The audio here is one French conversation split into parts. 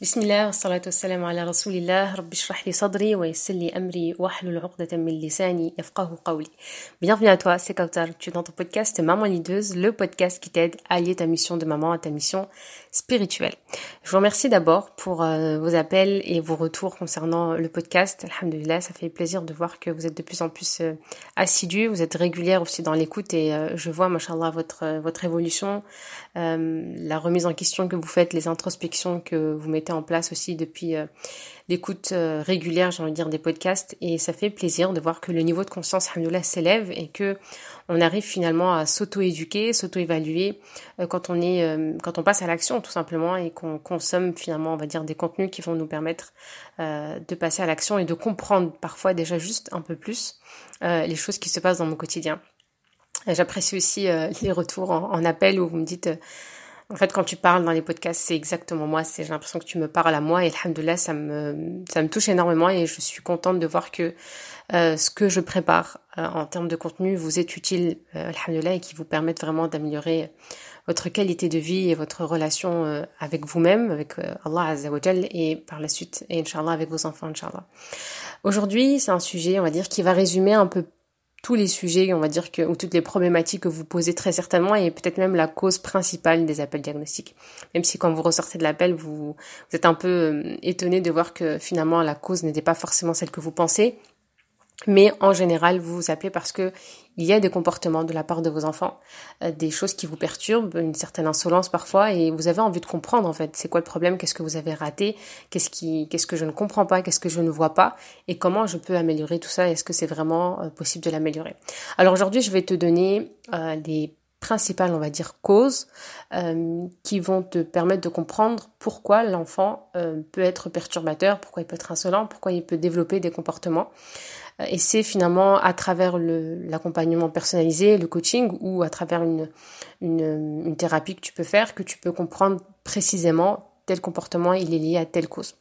بسم الله والصلاة والسلام على رسول الله رب اشرح لي صدري ويسر لي أمري واحلل عقدة من لساني يفقه قولي Bienvenue à toi, c'est Kautar. Tu es dans ton podcast Maman Lideuse, le podcast qui t'aide à allier ta mission de maman à ta mission spirituelle. Je vous remercie d'abord pour euh, vos appels et vos retours concernant le podcast. Alhamdulillah, ça fait plaisir de voir que vous êtes de plus en plus euh, assidus, vous êtes régulière aussi dans l'écoute et euh, je vois, machallah, votre, votre évolution, la remise en question que vous faites, les introspections que vous mettez en place aussi depuis euh, l'écoute euh, régulière, j'ai envie de dire, des podcasts. Et ça fait plaisir de voir que le niveau de conscience, alhamdoulilah, s'élève et que on arrive finalement à s'auto-éduquer, s'auto-évaluer euh, quand on est, quand on passe à l'action tout simplement et qu'on consomme finalement, on va dire, des contenus qui vont nous permettre de passer à l'action et de comprendre parfois déjà juste un peu plus les choses qui se passent dans mon quotidien. J'apprécie aussi les retours en, appel où vous me dites en fait, quand tu parles dans les podcasts, c'est exactement moi. C'est j'ai l'impression que tu me parles à moi et alhamdoulilah, ça me ça me touche énormément et je suis contente de voir que euh, ce que je prépare euh, en termes de contenu vous est utile, euh, et qui vous permettent vraiment d'améliorer votre qualité de vie et votre relation euh, avec vous-même, avec Allah Azza wa et par la suite, et Inch'Allah, avec vos enfants, Inch'Allah. Aujourd'hui, c'est un sujet, on va dire, qui va résumer un peu tous les sujets, on va dire que, ou toutes les problématiques que vous posez très certainement, et peut-être même la cause principale des appels diagnostiques. Même si quand vous ressortez de l'appel, vous, vous êtes un peu euh, étonné de voir que finalement la cause n'était pas forcément celle que vous pensez, mais en général, vous vous appelez parce que il y a des comportements de la part de vos enfants, euh, des choses qui vous perturbent, une certaine insolence parfois, et vous avez envie de comprendre en fait, c'est quoi le problème, qu'est-ce que vous avez raté, qu'est-ce qui, qu'est-ce que je ne comprends pas, qu'est-ce que je ne vois pas, et comment je peux améliorer tout ça, est-ce que c'est vraiment euh, possible de l'améliorer? Alors aujourd'hui, je vais te donner euh, des principales, on va dire, causes euh, qui vont te permettre de comprendre pourquoi l'enfant peut être perturbateur, pourquoi il peut être insolent, pourquoi il peut développer des comportements. Et c'est finalement à travers l'accompagnement personnalisé, le coaching ou à travers une, une thérapie que tu peux faire que tu peux comprendre précisément tel comportement il est lié à telle cause.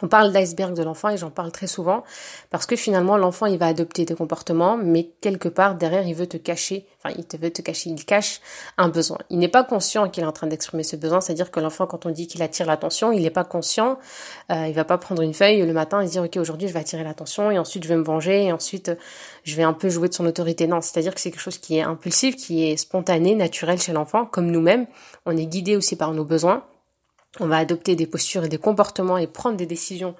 On parle d'iceberg de l'enfant et j'en parle très souvent parce que finalement l'enfant il va adopter des comportements mais quelque part derrière il veut te cacher, enfin il te veut te cacher, il cache un besoin. Il n'est pas conscient qu'il est en train d'exprimer ce besoin, c'est-à-dire que l'enfant quand on dit qu'il attire l'attention, il n'est pas conscient, euh, il va pas prendre une feuille le matin et se dire ok aujourd'hui je vais attirer l'attention et ensuite je vais me venger et ensuite je vais un peu jouer de son autorité. Non, c'est-à-dire que c'est quelque chose qui est impulsif, qui est spontané, naturel chez l'enfant, comme nous-mêmes. On est guidé aussi par nos besoins on va adopter des postures et des comportements et prendre des décisions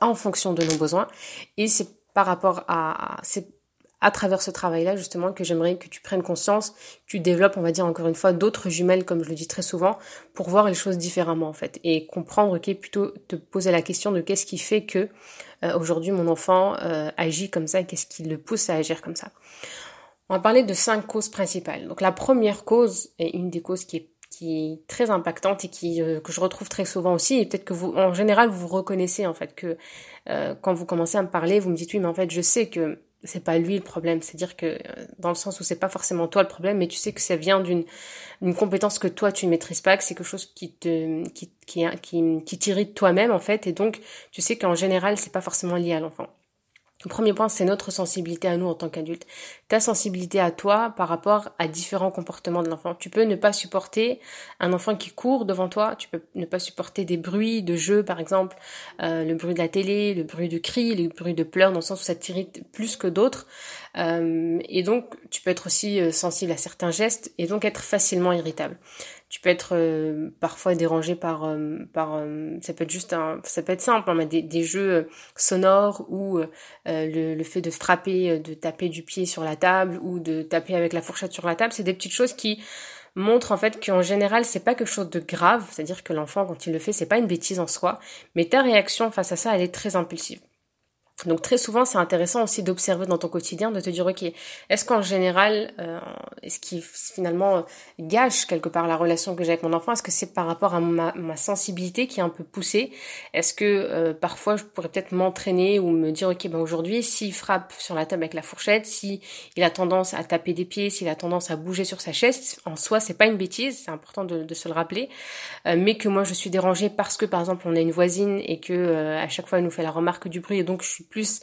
en fonction de nos besoins. Et c'est par rapport à, c'est à travers ce travail-là, justement, que j'aimerais que tu prennes conscience, que tu développes, on va dire encore une fois, d'autres jumelles, comme je le dis très souvent, pour voir les choses différemment, en fait. Et comprendre, ok, plutôt te poser la question de qu'est-ce qui fait que euh, aujourd'hui mon enfant euh, agit comme ça, qu'est-ce qui le pousse à agir comme ça. On va parler de cinq causes principales. Donc la première cause, et une des causes qui est qui est très impactante et qui euh, que je retrouve très souvent aussi. Et peut-être que vous en général vous vous reconnaissez en fait que euh, quand vous commencez à me parler vous me dites oui mais en fait je sais que c'est pas lui le problème. C'est à dire que euh, dans le sens où c'est pas forcément toi le problème mais tu sais que ça vient d'une une compétence que toi tu ne maîtrises pas que c'est quelque chose qui te qui qui qui, qui t'irrite toi-même en fait. Et donc tu sais qu'en général c'est pas forcément lié à l'enfant le premier point, c'est notre sensibilité à nous en tant qu'adultes. Ta sensibilité à toi par rapport à différents comportements de l'enfant. Tu peux ne pas supporter un enfant qui court devant toi, tu peux ne pas supporter des bruits de jeu, par exemple, euh, le bruit de la télé, le bruit de cris, le bruit de pleurs, dans le sens où ça t'irrite plus que d'autres. Euh, et donc, tu peux être aussi euh, sensible à certains gestes et donc être facilement irritable tu peux être euh, parfois dérangé par euh, par euh, ça peut être juste un ça peut être simple hein, mais des, des jeux sonores ou le, le fait de frapper de taper du pied sur la table ou de taper avec la fourchette sur la table c'est des petites choses qui montrent en fait qu'en général c'est pas quelque chose de grave. C'est-à-dire que l'enfant quand il le fait c'est pas une bêtise en soi mais ta réaction face à ça elle est très impulsive donc très souvent, c'est intéressant aussi d'observer dans ton quotidien, de te dire, ok, est-ce qu'en général, euh, est-ce qui finalement gâche quelque part la relation que j'ai avec mon enfant? Est-ce que c'est par rapport à ma, ma, sensibilité qui est un peu poussée? Est-ce que euh, parfois je pourrais peut-être m'entraîner ou me dire, ok, ben aujourd'hui, s'il frappe sur la table avec la fourchette, si il a tendance à taper des pieds, s'il a tendance à bouger sur sa chaise, en soi, c'est pas une bêtise, c'est important de, de, se le rappeler, euh, mais que moi je suis dérangée parce que par exemple on a une voisine et que à chaque fois elle nous fait la remarque du bruit et donc je suis plus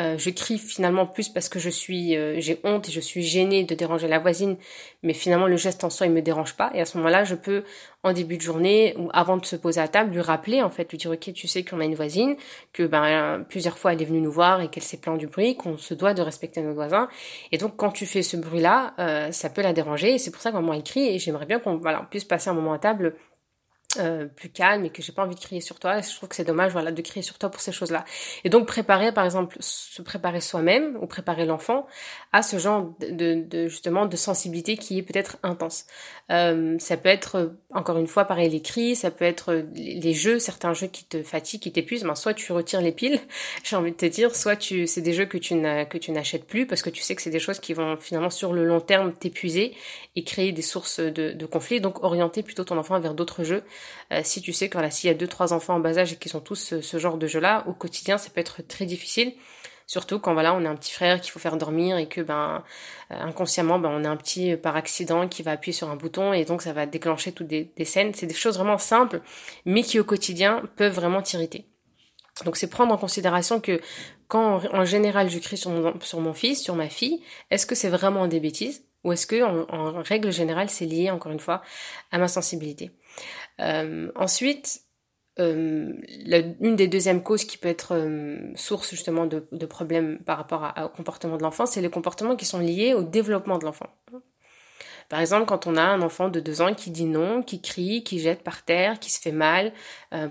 euh, je crie finalement plus parce que je suis, euh, j'ai honte et je suis gênée de déranger la voisine, mais finalement le geste en soi il me dérange pas. Et à ce moment-là, je peux en début de journée ou avant de se poser à table lui rappeler en fait, lui dire ok, tu sais qu'on a une voisine, que ben plusieurs fois elle est venue nous voir et qu'elle s'est plaint du bruit, qu'on se doit de respecter nos voisins. Et donc quand tu fais ce bruit-là, euh, ça peut la déranger. Et c'est pour ça que maman écrit et j'aimerais bien qu'on voilà puisse passer un moment à table euh, plus calme et que j'ai pas envie de crier sur toi. Je trouve que c'est dommage, voilà, de crier sur toi pour ces choses-là. Et donc préparer, par exemple, se préparer soi-même ou préparer l'enfant à ce genre de, de, justement de sensibilité qui est peut-être intense. Euh, ça peut être encore une fois pareil les cris, ça peut être les jeux, certains jeux qui te fatiguent, qui t'épuisent. Ben, soit tu retires les piles, j'ai envie de te dire, soit tu c'est des jeux que tu que tu n'achètes plus parce que tu sais que c'est des choses qui vont finalement sur le long terme t'épuiser et créer des sources de, de conflits. Donc orienter plutôt ton enfant vers d'autres jeux euh, si tu sais que voilà, s'il y a deux trois enfants en bas âge et qui sont tous ce, genre de jeu-là, au quotidien, ça peut être très difficile. Surtout quand voilà, on a un petit frère qu'il faut faire dormir et que ben euh, inconsciemment ben on a un petit euh, par accident qui va appuyer sur un bouton et donc ça va déclencher toutes des, scènes. C'est des choses vraiment simples, mais qui au quotidien peuvent vraiment t'irriter. Donc c'est prendre en considération que quand en, général je crie sur mon, sur mon fils, sur ma fille, est-ce que c'est vraiment des bêtises ou est-ce que en règle générale c'est lié encore une fois à ma sensibilité? euh, ensuite, euh, une des deuxièmes causes qui peut être euh, source justement de, problèmes par rapport au comportement de l'enfant, c'est les comportements qui sont liés au développement de l'enfant. Par exemple, quand on a un enfant de deux ans qui dit non, qui crie, qui jette par terre, qui se fait mal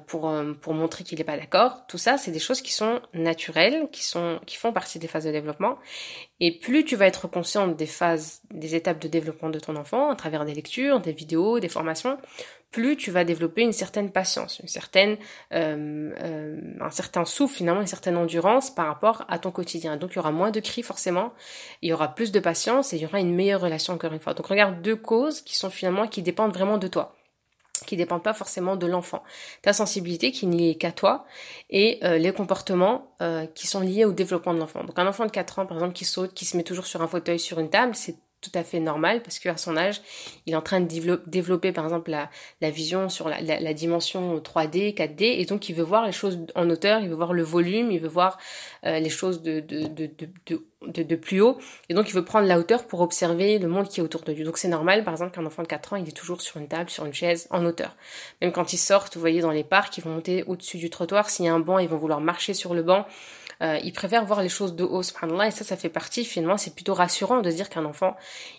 pour pour montrer qu'il n'est pas d'accord, tout ça, c'est des choses qui sont naturelles, qui sont qui font partie des phases de développement. Et plus tu vas être consciente des phases, des étapes de développement de ton enfant à travers des lectures, des vidéos, des formations, plus tu vas développer une certaine patience, une certaine, euh, euh, un certain souffle finalement, une certaine endurance par rapport à ton quotidien. Donc il y aura moins de cris forcément, il y aura plus de patience et il y aura une meilleure relation encore une fois. Donc regarde deux causes qui sont finalement qui dépendent vraiment de toi qui dépendent pas forcément de l'enfant. Ta sensibilité qui n'est qu'à toi et euh, les comportements qui sont liés au développement de l'enfant. Donc un enfant de 4 ans par exemple qui saute, qui se met toujours sur un fauteuil, sur une table, c'est tout à fait normal parce qu'à son âge, il est en train de développer par exemple la, la vision sur la, la, dimension 3D, 4D et donc il veut voir les choses en hauteur, il veut voir le volume, il veut voir euh, les choses de, de, de, plus haut et donc il veut prendre la hauteur pour observer le monde qui est autour de lui. Donc c'est normal par exemple qu'un enfant de 4 ans, il est toujours sur une table, sur une chaise, en hauteur. Même quand ils sortent, vous voyez dans les parcs, ils vont monter au-dessus du trottoir, s'il y a un banc, ils vont vouloir marcher sur le banc. Euh, ils préfèrent voir les choses de haut, subhanallah, et ça, ça fait partie, finalement, c'est plutôt rassurant de dire qu'un enfant,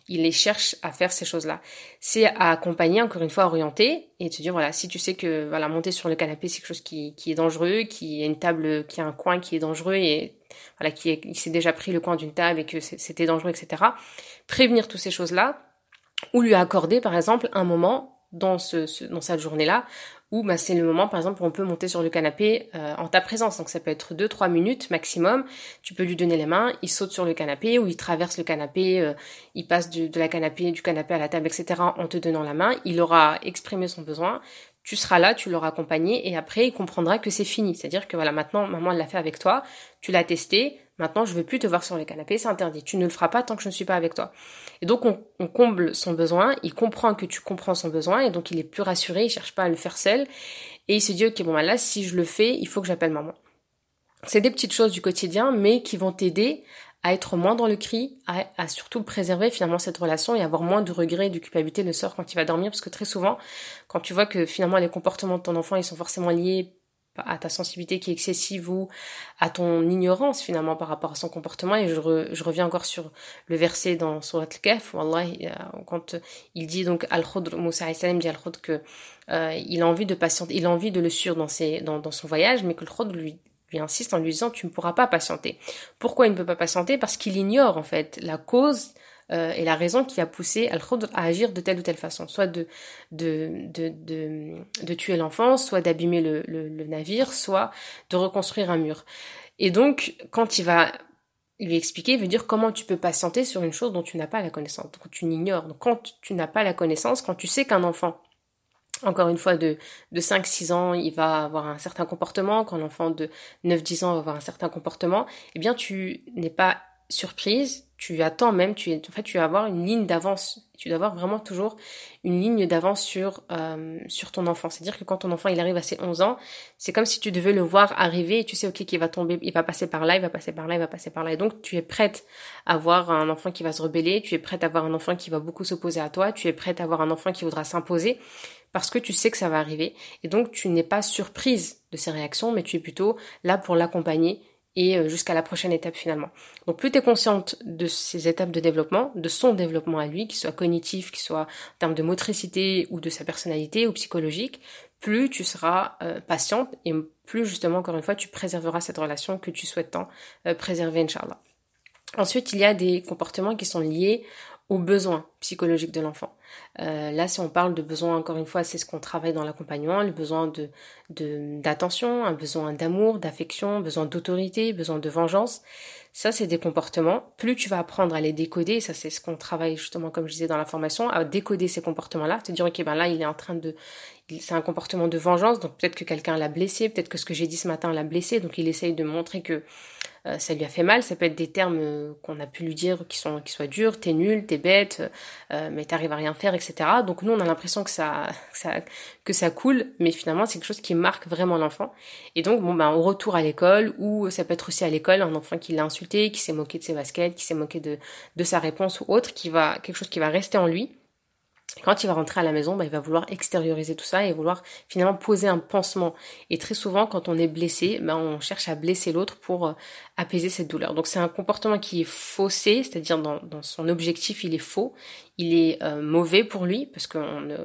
il les cherche à faire ces choses-là. C'est à accompagner, encore une fois, orienter, et de se dire, voilà, si tu sais que, voilà, monter sur le canapé, c'est quelque chose qui, qui est dangereux, qui a une table, qui a un coin qui est dangereux, et voilà, qui il s'est déjà pris le coin d'une table et que c'était dangereux, etc. Prévenir toutes ces choses-là, ou lui accorder, par exemple, un moment dans, ce, dans cette journée-là ou bah, c'est le moment par exemple où on peut monter sur le canapé euh, en ta présence. Donc ça peut être 2-3 minutes maximum. Tu peux lui donner les mains, il saute sur le canapé ou il traverse le canapé, euh, il passe de la canapé, du canapé à la table, etc. en te donnant la main. Il aura exprimé son besoin. Tu seras là, tu l'auras accompagné et après il comprendra que c'est fini. C'est-à-dire que voilà, maintenant maman l'a fait avec toi, tu l'as testé, Maintenant, je veux plus te voir sur le canapé, c'est interdit. Tu ne le feras pas tant que je ne suis pas avec toi. Et donc, on, comble son besoin, il comprend que tu comprends son besoin, et donc il est plus rassuré, il cherche pas à le faire seul, et il se dit, ok, bon, bah là, si je le fais, il faut que j'appelle maman. C'est des petites choses du quotidien, mais qui vont t'aider à être moins dans le cri, à, surtout préserver finalement cette relation et avoir moins de regrets et de culpabilité le soir quand il va dormir, parce que très souvent, quand tu vois que finalement les comportements de ton enfant, ils sont forcément liés à ta sensibilité qui est excessive ou à ton ignorance finalement par rapport à son comportement. Et je, reviens encore sur le verset dans Surat al-Kahf quand il dit donc Al-Khudr Moussa salam dit Al-Khudr que euh, il a envie de patienter il a envie de le suivre dans son voyage mais que le Khudr lui lui insiste en lui disant tu ne pourras pas patienter pourquoi il ne peut pas patienter? Parce qu'il ignore en fait la cause euh, et la raison qui a poussé Al-Khudr à agir de telle ou telle façon, soit de, tuer l'enfant, soit d'abîmer le, navire, soit de reconstruire un mur. Et donc, quand il va lui expliquer, il veut dire comment tu peux patienter sur une chose dont tu n'as pas la connaissance, dont tu l'ignores. Donc quand tu n'as pas la connaissance, quand tu sais qu'un enfant encore une fois, de, de 5-6 ans, il va avoir un certain comportement, quand l'enfant de 9-10 ans va avoir un certain comportement, eh bien, tu n'es pas surprise, tu attends même, tu, en fait, tu vas avoir une ligne d'avance. Tu dois avoir vraiment toujours une ligne d'avance sur, euh, sur ton enfant. C'est-à-dire que quand ton enfant il arrive à ses 11 ans, c'est comme si tu devais le voir arriver et tu sais, ok, qu'il va tomber, il va passer par là, il va passer par là, il va passer par là. Et donc, tu es prête à avoir un enfant qui va se rebeller, tu es prête à avoir un enfant qui va beaucoup s'opposer à toi, tu es prête à avoir un enfant qui voudra s'imposer parce que tu sais que ça va arriver. Et donc, tu n'es pas surprise de ses réactions, mais tu es plutôt là pour l'accompagner et euh, jusqu'à la prochaine étape finalement. Donc plus tu es consciente de ces étapes de développement, de son développement à lui, qu'il soit cognitif, qu'il soit en termes de motricité ou de sa personnalité ou psychologique, plus tu seras euh, patiente et plus justement encore une fois tu préserveras cette relation que tu souhaites tant euh, préserver Inch'Allah. Ensuite, il y a des comportements qui sont liés aux besoins psychologiques de l'enfant. Euh, là, si on parle de besoins, encore une fois, c'est ce qu'on travaille dans l'accompagnement, le besoin d'attention, un besoin d'amour, d'affection, besoin d'autorité, besoin de vengeance. Ça, c'est des comportements. Plus tu vas apprendre à les décoder, ça c'est ce qu'on travaille justement, comme je disais dans la formation, à décoder ces comportements-là, te dire ok ben là, il est en train de, c'est un comportement de vengeance, donc peut-être que quelqu'un l'a blessé, peut-être que ce que j'ai dit ce matin l'a blessé, donc il essaye de montrer que euh, ça lui a fait mal. Ça peut être des termes euh, qu'on a pu lui dire qui sont qui soient durs, t'es nul, t'es bête, euh, mais t'arrives à rien faire, etc. Donc nous on a l'impression que ça, ça que ça coule, mais finalement c'est quelque chose qui marque vraiment l'enfant. Et donc bon ben au retour à l'école ou ça peut être aussi à l'école un enfant qui l'a insulté, qui s'est moqué de ses baskets, qui s'est moqué de de sa réponse ou autre, qui va quelque chose qui va rester en lui quand il va rentrer à la maison, bah, il va vouloir extérioriser tout ça et vouloir finalement poser un pansement. Et très souvent, quand on est blessé, bah, on cherche à blesser l'autre pour euh, apaiser cette douleur. Donc c'est un comportement qui est faussé, c'est-à-dire dans, dans, son objectif, il est faux, il est euh, mauvais pour lui, parce que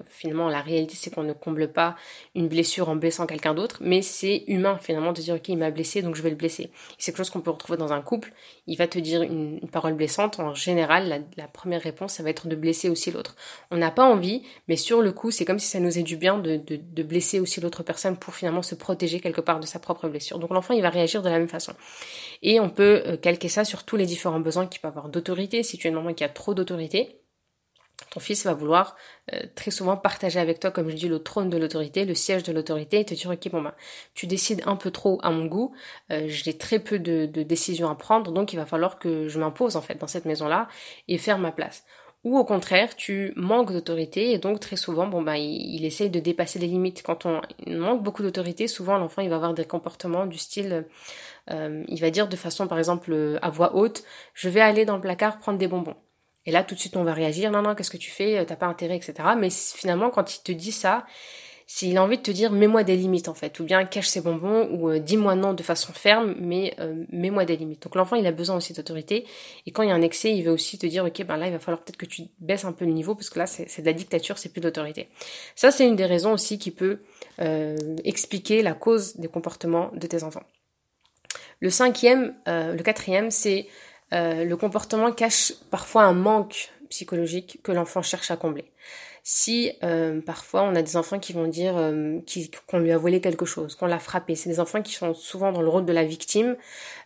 finalement la réalité c'est qu'on ne comble pas une blessure en blessant quelqu'un d'autre, mais c'est humain finalement de dire ok il m'a blessé donc je vais le blesser. C'est quelque chose qu'on peut retrouver dans un couple, il va te dire une, parole blessante, en général la, première réponse ça va être de blesser aussi l'autre. On n'a pas envie, mais sur le coup c'est comme si ça nous est du bien de, blesser aussi l'autre personne pour finalement se protéger quelque part de sa propre blessure. Donc l'enfant il va réagir de la même façon. Et on peut euh, calquer ça sur tous les différents besoins qu'il peut avoir d'autorité. Si tu es une maman qui a trop d'autorité, ton fils va vouloir euh, très souvent partager avec toi, comme je dis, le trône de l'autorité, le siège de l'autorité, et te dire, ok, bon ben, tu décides un peu trop à mon goût, euh, j'ai très peu de, décisions à prendre, donc il va falloir que je m'impose en fait dans cette maison-là et faire ma place. Ou au contraire, tu manques d'autorité et donc très souvent, bon ben, il, essaye de dépasser les limites. Quand on manque beaucoup d'autorité, souvent l'enfant il va avoir des comportements du style, euh, il va dire de façon par exemple à voix haute, je vais aller dans le placard prendre des bonbons. Et là tout de suite on va réagir, non non qu'est-ce que tu fais, t'as pas intérêt, etc. Mais finalement quand il te dit ça, s'il a envie de te dire mets-moi des limites en fait, ou bien cache ses bonbons, ou euh, dis-moi non de façon ferme, mais euh, mets-moi des limites. Donc l'enfant il a besoin aussi d'autorité, et quand il y a un excès, il veut aussi te dire ok ben là il va falloir peut-être que tu baisses un peu le niveau, parce que là c'est de la dictature, c'est plus d'autorité. Ça c'est une des raisons aussi qui peut euh, expliquer la cause des comportements de tes enfants. Le cinquième, le quatrième, c'est le comportement cache parfois un manque psychologique que l'enfant cherche à combler si euh, parfois on a des enfants qui vont dire euh, qu'on lui a volé quelque chose, qu'on l'a frappé. C'est des enfants qui sont souvent dans le rôle de la victime.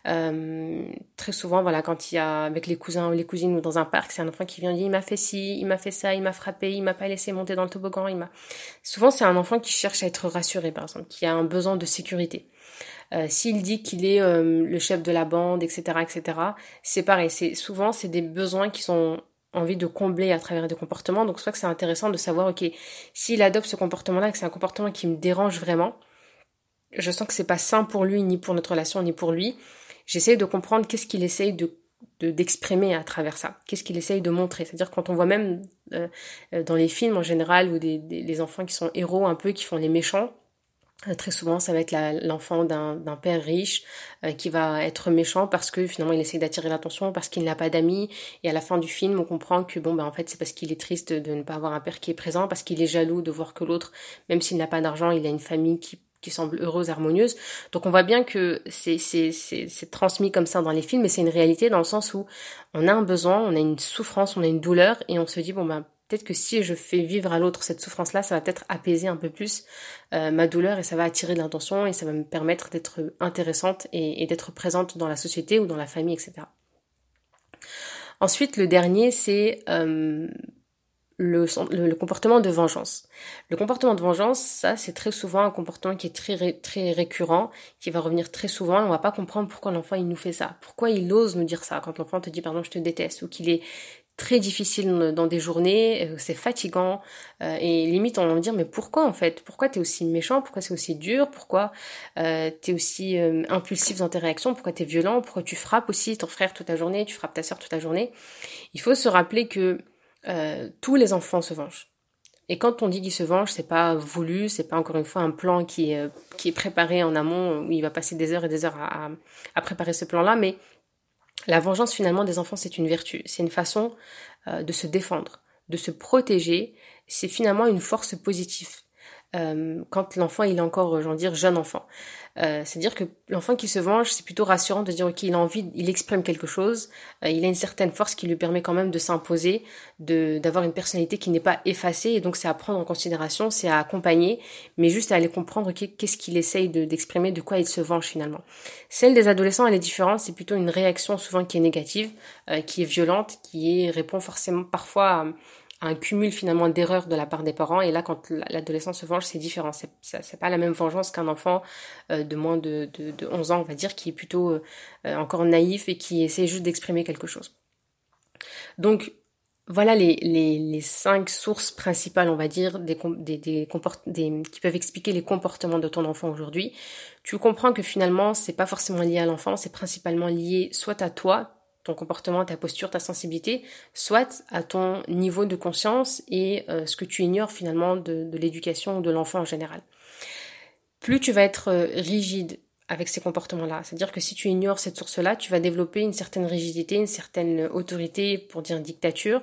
Euh, très souvent, voilà, quand il y a avec les cousins ou les cousines ou dans un parc, c'est un enfant qui vient dire il m'a fait ci, il m'a fait ça, il m'a frappé, il m'a pas laissé monter dans le toboggan, il m'a. Souvent, c'est un enfant qui cherche à être rassuré, par exemple, qui a un besoin de sécurité. Euh, s'il dit qu'il est le chef de la bande, etc., etc., c'est pareil. C'est souvent c'est des besoins qui sont envie de combler à travers des comportements. Donc, c'est que c'est intéressant de savoir, ok, s'il adopte ce comportement-là, que c'est un comportement qui me dérange vraiment, je sens que c'est pas sain pour lui, ni pour notre relation, ni pour lui. J'essaie de comprendre qu'est-ce qu'il essaye de d'exprimer à travers ça Qu'est-ce qu'il essaye de montrer? C'est-à-dire quand on voit même euh, euh, dans les films en général ou des, des, enfants qui sont héros un peu, qui font les méchants, euh, très souvent, ça va être l'enfant d'un père riche euh, qui va être méchant parce que finalement il essaie d'attirer l'attention, parce qu'il n'a pas d'amis. Et à la fin du film, on comprend que bon, ben en fait, c'est parce qu'il est triste de ne pas avoir un père qui est présent, parce qu'il est jaloux de voir que l'autre, même s'il n'a pas d'argent, il a une famille qui qui semble heureuse, harmonieuse. Donc on voit bien que c'est c'est transmis comme ça dans les films, mais c'est une réalité dans le sens où on a un besoin, on a une souffrance, on a une douleur, et on se dit bon ben peut-être que si je fais vivre à l'autre cette souffrance-là, ça va peut-être apaiser un peu plus euh, ma douleur et ça va attirer de l'intention et ça va me permettre d'être intéressante et, d'être présente dans la société ou dans la famille, etc. Ensuite, le dernier, c'est euh, le, comportement de vengeance. Le comportement de vengeance, ça, c'est très souvent un comportement qui est très, très récurrent, qui va revenir très souvent, et on va pas comprendre pourquoi l'enfant, il nous fait ça. Pourquoi il ose nous dire ça quand l'enfant te dit, pardon, je te déteste, ou qu'il est très difficile dans des journées, euh, c'est fatigant, euh, et limite on va me dire mais pourquoi en fait? Pourquoi t'es aussi méchant? Pourquoi c'est aussi dur? Pourquoi t'es aussi euh, impulsif dans tes réactions? Pourquoi t'es violent? Pourquoi tu frappes aussi ton frère toute la journée? Tu frappes ta soeur toute la journée? Il faut se rappeler que tous les enfants se vengent. Et quand on dit qu'il se venge, c'est pas voulu, c'est pas encore une fois un plan qui est, qui est préparé en amont, où il va passer des heures et des heures à, à, préparer ce plan-là, mais la vengeance finalement des enfants, c'est une vertu, c'est une façon euh, de se défendre, de se protéger, c'est finalement une force positive. Euh, quand l'enfant il est encore, j'en dire, jeune enfant. Euh, C'est-à-dire que l'enfant qui se venge, c'est plutôt rassurant de dire ok, il a envie, il exprime quelque chose, euh, il a une certaine force qui lui permet quand même de s'imposer, de d'avoir une personnalité qui n'est pas effacée, et donc c'est à prendre en considération, c'est à accompagner, mais juste à aller comprendre qu'est-ce qu'il essaye d'exprimer, de, quoi il se venge finalement. Celle des adolescents, elle est différente, c'est plutôt une réaction souvent qui est négative, euh, qui est violente, qui est, répond forcément parfois à un cumul finalement d'erreurs de la part des parents. Et là, quand l'adolescent se venge, c'est différent. C'est, pas la même vengeance qu'un enfant euh, de moins de, de, de, 11 ans, on va dire, qui est plutôt euh, encore naïf et qui essaie juste d'exprimer quelque chose. Donc, voilà les, les, cinq sources principales, on va dire, des, des, des, des, qui peuvent expliquer les comportements de ton enfant aujourd'hui. Tu comprends que finalement, c'est pas forcément lié à l'enfant, c'est principalement lié soit à toi, ton comportement, ta posture, ta sensibilité, soit à ton niveau de conscience et euh, ce que tu ignores finalement de, l'éducation de l'enfant en général. Plus tu vas être euh, rigide avec ces comportements-là, c'est-à-dire que si tu ignores cette source-là, tu vas développer une certaine rigidité, une certaine autorité, pour dire dictature,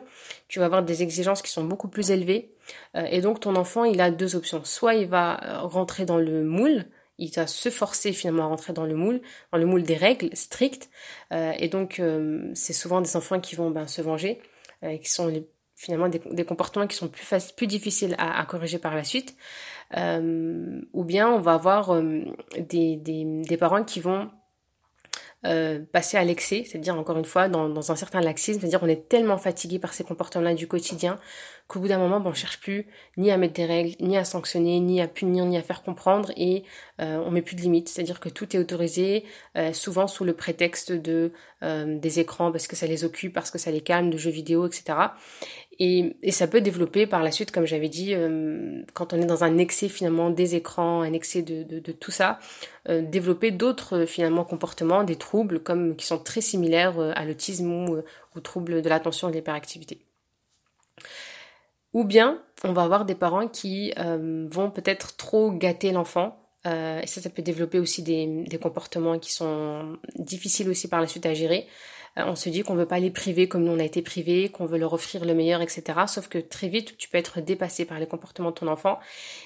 tu vas avoir des exigences qui sont beaucoup plus élevées, euh, et donc ton enfant, il a deux options. Soit il va rentrer dans le moule, il va se forcer finalement à rentrer dans le moule, dans le moule des règles strictes. Euh, et donc, euh, c'est souvent des enfants qui vont ben, se venger, euh, qui sont finalement des, comportements qui sont plus, plus difficiles à, corriger par la suite. ou bien on va avoir des, des parents qui vont euh, passer à l'excès, c'est-à-dire encore une fois dans, dans un certain laxisme, c'est-à-dire on est tellement fatigué par ces comportements-là du quotidien qu'au bout d'un moment, bon, on cherche plus ni à mettre des règles, ni à sanctionner, ni à punir, ni à faire comprendre, et euh, on met plus de limites, c'est-à-dire que tout est autorisé, euh, souvent sous le prétexte de des écrans parce que ça les occupe, parce que ça les calme, de jeux vidéo, etc. Et, ça peut développer par la suite, comme j'avais dit, euh, quand on est dans un excès finalement des écrans, un excès de, tout ça, euh, développer d'autres finalement comportements, des troubles comme qui sont très similaires euh, à l'autisme ou aux troubles de l'attention et de l'hyperactivité. Ou bien on va avoir des parents qui vont peut-être trop gâter l'enfant. et ça, ça peut développer aussi des comportements qui sont difficiles aussi par la suite à gérer. Euh, on se dit qu'on veut pas les priver comme nous on a été privés, qu'on veut leur offrir le meilleur, etc. Sauf que très vite, tu peux être dépassé par les comportements de ton enfant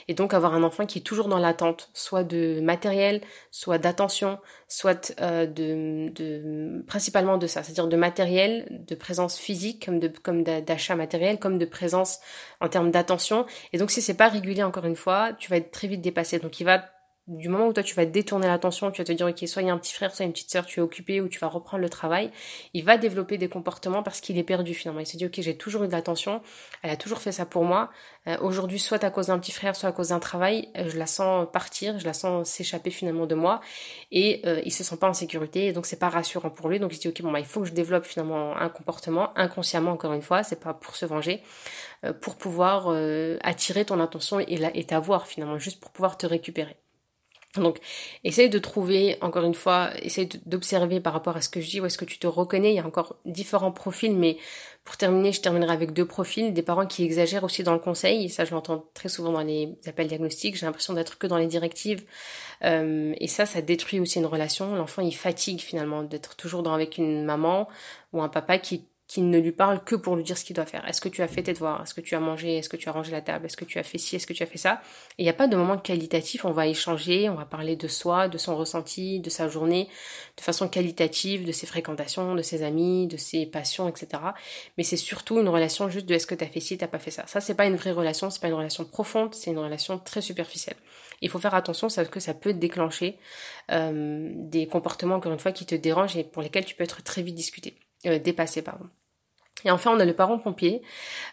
et donc avoir un enfant qui est toujours dans l'attente, soit de matériel, soit d'attention, soit euh, de, de, principalement de ça, c'est-à-dire de matériel, de présence physique, comme de comme d'achat matériel, comme de présence en termes d'attention. Et donc si c'est pas régulier encore une fois, tu vas être très vite dépassé. Donc il va du moment où toi tu vas détourner l'attention, tu vas te dire ok soit il y a un petit frère, soit une petite sœur, tu es occupé ou tu vas reprendre le travail, il va développer des comportements parce qu'il est perdu finalement. Il se dit ok j'ai toujours eu de l'attention, elle a toujours fait ça pour moi. Euh, aujourd'hui soit à cause d'un petit frère, soit à cause d'un travail, euh, je la sens partir, je la sens s'échapper finalement de moi et euh, il se sent pas en sécurité et donc c'est pas rassurant pour lui. Donc il se dit ok bon bah il faut que je développe finalement un comportement inconsciemment encore une fois, c'est pas pour se venger, euh, pour pouvoir attirer ton attention et, la, et t'avoir finalement juste pour pouvoir te récupérer. Donc, essaye de trouver, encore une fois, essaye d'observer par rapport à ce que je dis, où est-ce que tu te reconnais. Il y a encore différents profils, mais pour terminer, je terminerai avec deux profils. Des parents qui exagèrent aussi dans le conseil, ça je l'entends très souvent dans les appels diagnostiques, j'ai l'impression d'être que dans les directives. Euh, et ça, ça détruit aussi une relation. L'enfant, il fatigue finalement d'être toujours dans, avec une maman ou un papa qui qui ne lui parle que pour lui dire ce qu'il doit faire. Est-ce que tu as fait tes devoirs? Est-ce que tu as mangé? Est-ce que tu as rangé la table? Est-ce que tu as fait ci? Est-ce que tu as fait ça? Et il n'y a pas de moment qualitatif, on va échanger, on va parler de soi, de son ressenti, de sa journée, de façon qualitative, de ses fréquentations, de ses amis, de ses passions, etc. Mais c'est surtout une relation juste de est-ce que tu as fait ci, t'as pas fait ça? Ça, c'est pas une vraie relation, c'est pas une relation profonde, c'est une relation très superficielle. Il faut faire attention parce que ça peut déclencher euh, des comportements, encore une fois, qui te dérangent et pour lesquels tu peux être très vite discuté, euh, dépassé, pardon. Et enfin, on a le parent pompier.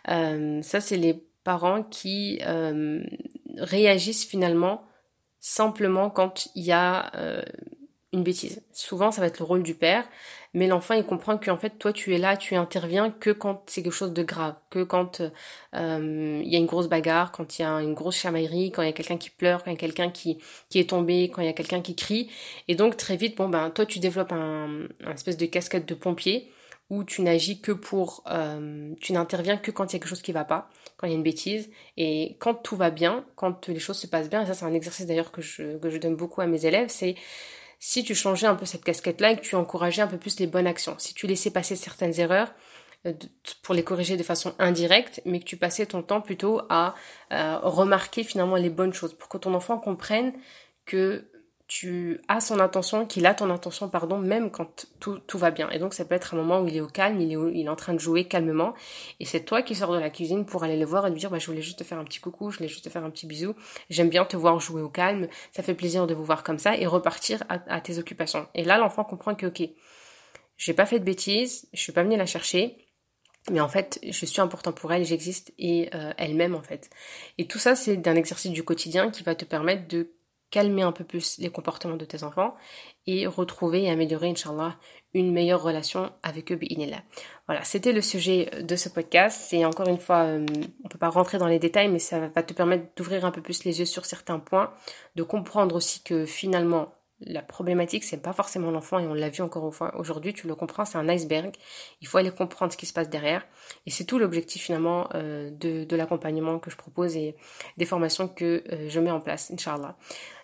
Euh, ça, c'est les parents qui euh, réagissent finalement simplement quand il y a euh, une bêtise. Souvent, ça va être le rôle du père, mais l'enfant, il comprend qu'en fait, toi, tu es là, tu interviens que quand c'est quelque chose de grave, que quand il y a une grosse bagarre, quand il y a une grosse chamaillerie, quand il y a quelqu'un qui pleure, quand il y a quelqu'un qui, qui est tombé, quand il y a quelqu'un qui crie. Et donc, très vite, bon, ben, toi, tu développes un, un espèce de casquette de pompier où tu n'agis que pour, euh, tu n'interviens que quand il y a quelque chose qui va pas, quand il y a une bêtise, et quand tout va bien, quand les choses se passent bien, et ça c'est un exercice d'ailleurs que je, que je donne beaucoup à mes élèves, c'est si tu changeais un peu cette casquette-là et que tu encourageais un peu plus les bonnes actions, si tu laissais passer certaines erreurs euh, pour les corriger de façon indirecte, mais que tu passais ton temps plutôt à euh, remarquer finalement les bonnes choses, pour que ton enfant comprenne que tu as son intention, qu'il a ton intention, pardon, même quand tout, tout, va bien. Et donc ça peut être un moment où il est au calme, il est, il est en train de jouer calmement, et c'est toi qui sors de la cuisine pour aller le voir et lui dire, bah, je voulais juste te faire un petit coucou, je voulais juste te faire un petit bisou, j'aime bien te voir jouer au calme, ça fait plaisir de vous voir comme ça, et repartir à, tes occupations. Et là, l'enfant comprend que, ok, j'ai pas fait de bêtises, je suis pas venue la chercher, mais en fait, je suis important pour elle, j'existe et euh, elle-même en fait. Et tout ça, c'est d'un exercice du quotidien qui va te permettre de calmer un peu plus les comportements de tes enfants et retrouver et améliorer, Inch'Allah, une meilleure relation avec eux, bi'inillah. Voilà, c'était le sujet de ce podcast. C'est encore une fois, euh, on peut pas rentrer dans les détails, mais ça va te permettre d'ouvrir un peu plus les yeux sur certains points, de comprendre aussi que finalement, la problématique, c'est pas forcément l'enfant, et on l'a vu encore une fois aujourd'hui, tu le comprends, c'est un iceberg. Il faut aller comprendre ce qui se passe derrière. Et c'est tout l'objectif finalement euh, de, l'accompagnement que je propose et des formations que euh, je mets en place, Inch'Allah.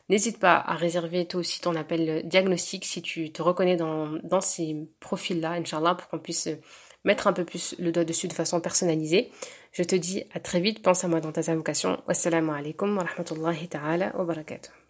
N'hésite pas à réserver toi aussi ton appel diagnostic si tu te reconnais dans, dans ces profils-là, Inch'Allah, pour qu'on puisse mettre un peu plus le doigt dessus de façon personnalisée. Je te dis à très vite, pense à moi dans ta invocations. Wassalamu alaikum wa rahmatullahi ta'ala wa barakatuh.